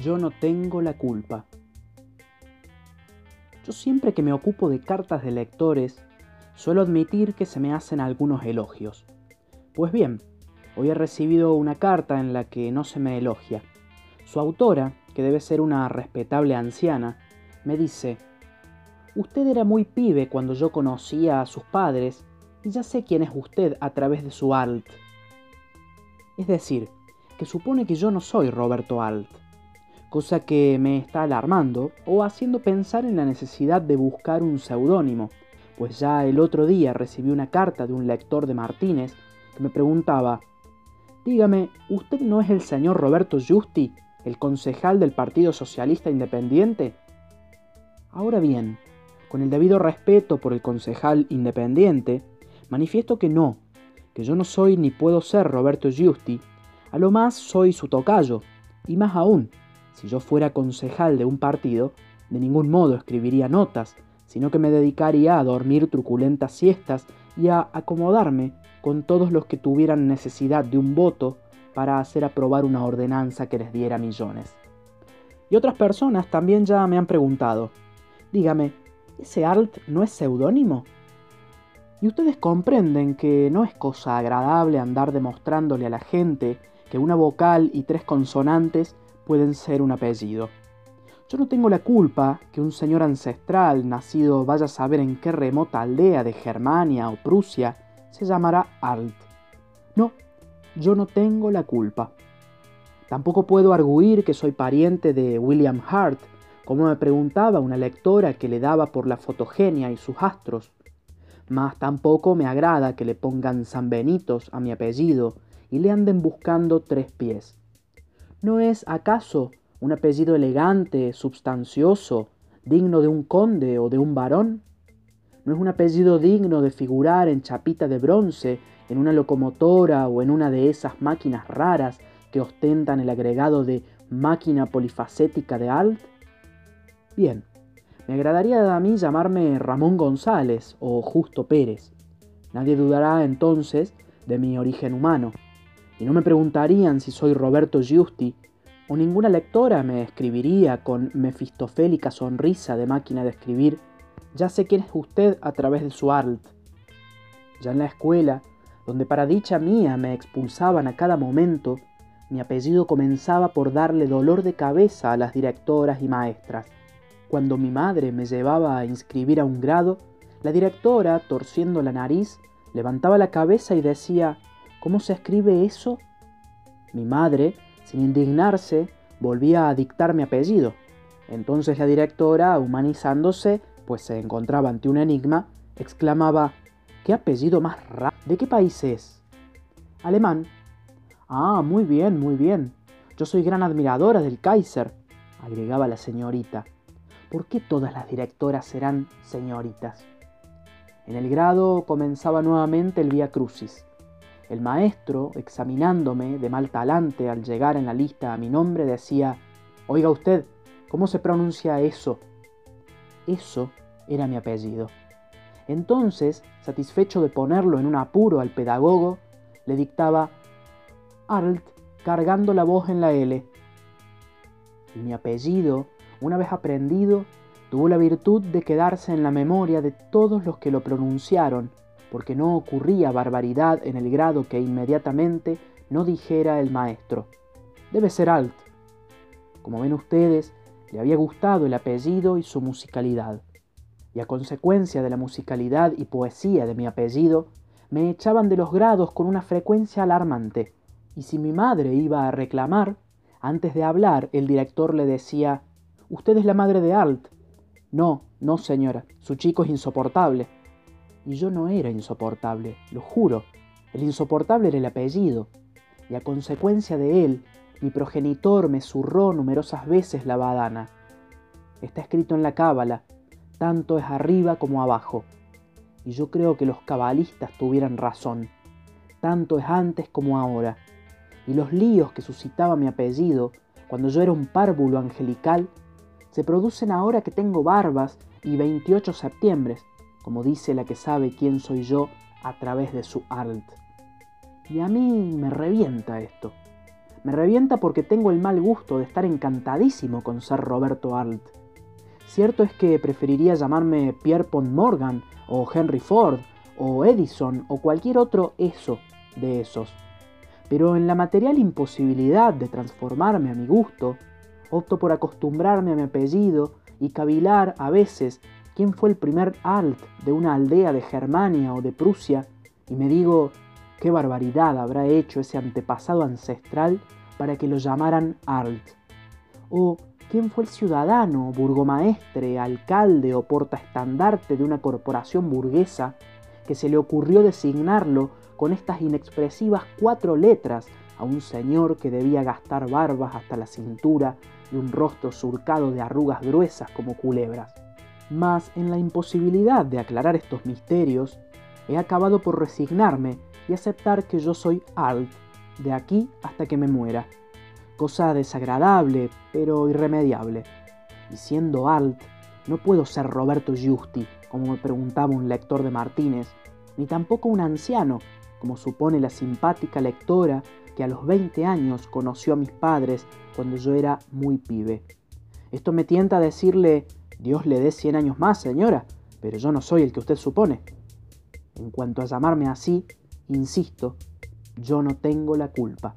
Yo no tengo la culpa. Yo siempre que me ocupo de cartas de lectores, suelo admitir que se me hacen algunos elogios. Pues bien, hoy he recibido una carta en la que no se me elogia. Su autora, que debe ser una respetable anciana, me dice, Usted era muy pibe cuando yo conocía a sus padres y ya sé quién es usted a través de su alt. Es decir, que supone que yo no soy Roberto Alt cosa que me está alarmando o haciendo pensar en la necesidad de buscar un seudónimo, pues ya el otro día recibí una carta de un lector de Martínez que me preguntaba, Dígame, ¿usted no es el señor Roberto Justi, el concejal del Partido Socialista Independiente? Ahora bien, con el debido respeto por el concejal independiente, manifiesto que no, que yo no soy ni puedo ser Roberto Justi, a lo más soy su tocayo, y más aún, si yo fuera concejal de un partido, de ningún modo escribiría notas, sino que me dedicaría a dormir truculentas siestas y a acomodarme con todos los que tuvieran necesidad de un voto para hacer aprobar una ordenanza que les diera millones. Y otras personas también ya me han preguntado, dígame, ¿ese Alt no es seudónimo? Y ustedes comprenden que no es cosa agradable andar demostrándole a la gente que una vocal y tres consonantes pueden ser un apellido. Yo no tengo la culpa que un señor ancestral, nacido vaya a saber en qué remota aldea de Germania o Prusia, se llamará Alt. No, yo no tengo la culpa. Tampoco puedo arguir que soy pariente de William Hart, como me preguntaba una lectora que le daba por la fotogenia y sus astros. Mas tampoco me agrada que le pongan San Benitos a mi apellido y le anden buscando tres pies. ¿No es acaso un apellido elegante, substancioso, digno de un conde o de un varón? ¿No es un apellido digno de figurar en chapita de bronce, en una locomotora o en una de esas máquinas raras que ostentan el agregado de máquina polifacética de Alt? Bien, me agradaría a mí llamarme Ramón González o Justo Pérez. Nadie dudará entonces de mi origen humano y no me preguntarían si soy Roberto Giusti, o ninguna lectora me escribiría con mefistofélica sonrisa de máquina de escribir, ya sé quién es usted a través de su alt. Ya en la escuela, donde para dicha mía me expulsaban a cada momento, mi apellido comenzaba por darle dolor de cabeza a las directoras y maestras. Cuando mi madre me llevaba a inscribir a un grado, la directora, torciendo la nariz, levantaba la cabeza y decía, ¿Cómo se escribe eso? Mi madre, sin indignarse, volvía a dictar mi apellido. Entonces la directora, humanizándose, pues se encontraba ante un enigma, exclamaba, ¿qué apellido más raro? ¿De qué país es? Alemán. Ah, muy bien, muy bien. Yo soy gran admiradora del Kaiser, agregaba la señorita. ¿Por qué todas las directoras serán señoritas? En el grado comenzaba nuevamente el Vía Crucis. El maestro, examinándome de mal talante al llegar en la lista a mi nombre, decía, Oiga usted, ¿cómo se pronuncia eso? Eso era mi apellido. Entonces, satisfecho de ponerlo en un apuro al pedagogo, le dictaba Arlt cargando la voz en la L. Y mi apellido, una vez aprendido, tuvo la virtud de quedarse en la memoria de todos los que lo pronunciaron porque no ocurría barbaridad en el grado que inmediatamente no dijera el maestro. Debe ser alt. Como ven ustedes, le había gustado el apellido y su musicalidad. Y a consecuencia de la musicalidad y poesía de mi apellido, me echaban de los grados con una frecuencia alarmante. Y si mi madre iba a reclamar, antes de hablar el director le decía, Usted es la madre de Alt. No, no señora, su chico es insoportable y yo no era insoportable, lo juro. El insoportable era el apellido, y a consecuencia de él, mi progenitor me zurró numerosas veces la badana. Está escrito en la cábala, tanto es arriba como abajo. Y yo creo que los cabalistas tuvieran razón, tanto es antes como ahora. Y los líos que suscitaba mi apellido, cuando yo era un párvulo angelical, se producen ahora que tengo barbas y 28 septiembre como dice la que sabe quién soy yo a través de su alt. Y a mí me revienta esto. Me revienta porque tengo el mal gusto de estar encantadísimo con ser Roberto Arlt. Cierto es que preferiría llamarme Pierre Pont Morgan, o Henry Ford, o Edison, o cualquier otro eso de esos. Pero en la material imposibilidad de transformarme a mi gusto, opto por acostumbrarme a mi apellido y cavilar a veces quién fue el primer alt de una aldea de Germania o de Prusia, y me digo, qué barbaridad habrá hecho ese antepasado ancestral para que lo llamaran alt. O quién fue el ciudadano, burgomaestre, alcalde o portaestandarte de una corporación burguesa que se le ocurrió designarlo con estas inexpresivas cuatro letras a un señor que debía gastar barbas hasta la cintura y un rostro surcado de arrugas gruesas como culebras. Mas en la imposibilidad de aclarar estos misterios, he acabado por resignarme y aceptar que yo soy Alt, de aquí hasta que me muera. Cosa desagradable, pero irremediable. Y siendo Alt, no puedo ser Roberto Giusti, como me preguntaba un lector de Martínez, ni tampoco un anciano, como supone la simpática lectora que a los 20 años conoció a mis padres cuando yo era muy pibe. Esto me tienta a decirle, Dios le dé 100 años más, señora, pero yo no soy el que usted supone. En cuanto a llamarme así, insisto, yo no tengo la culpa.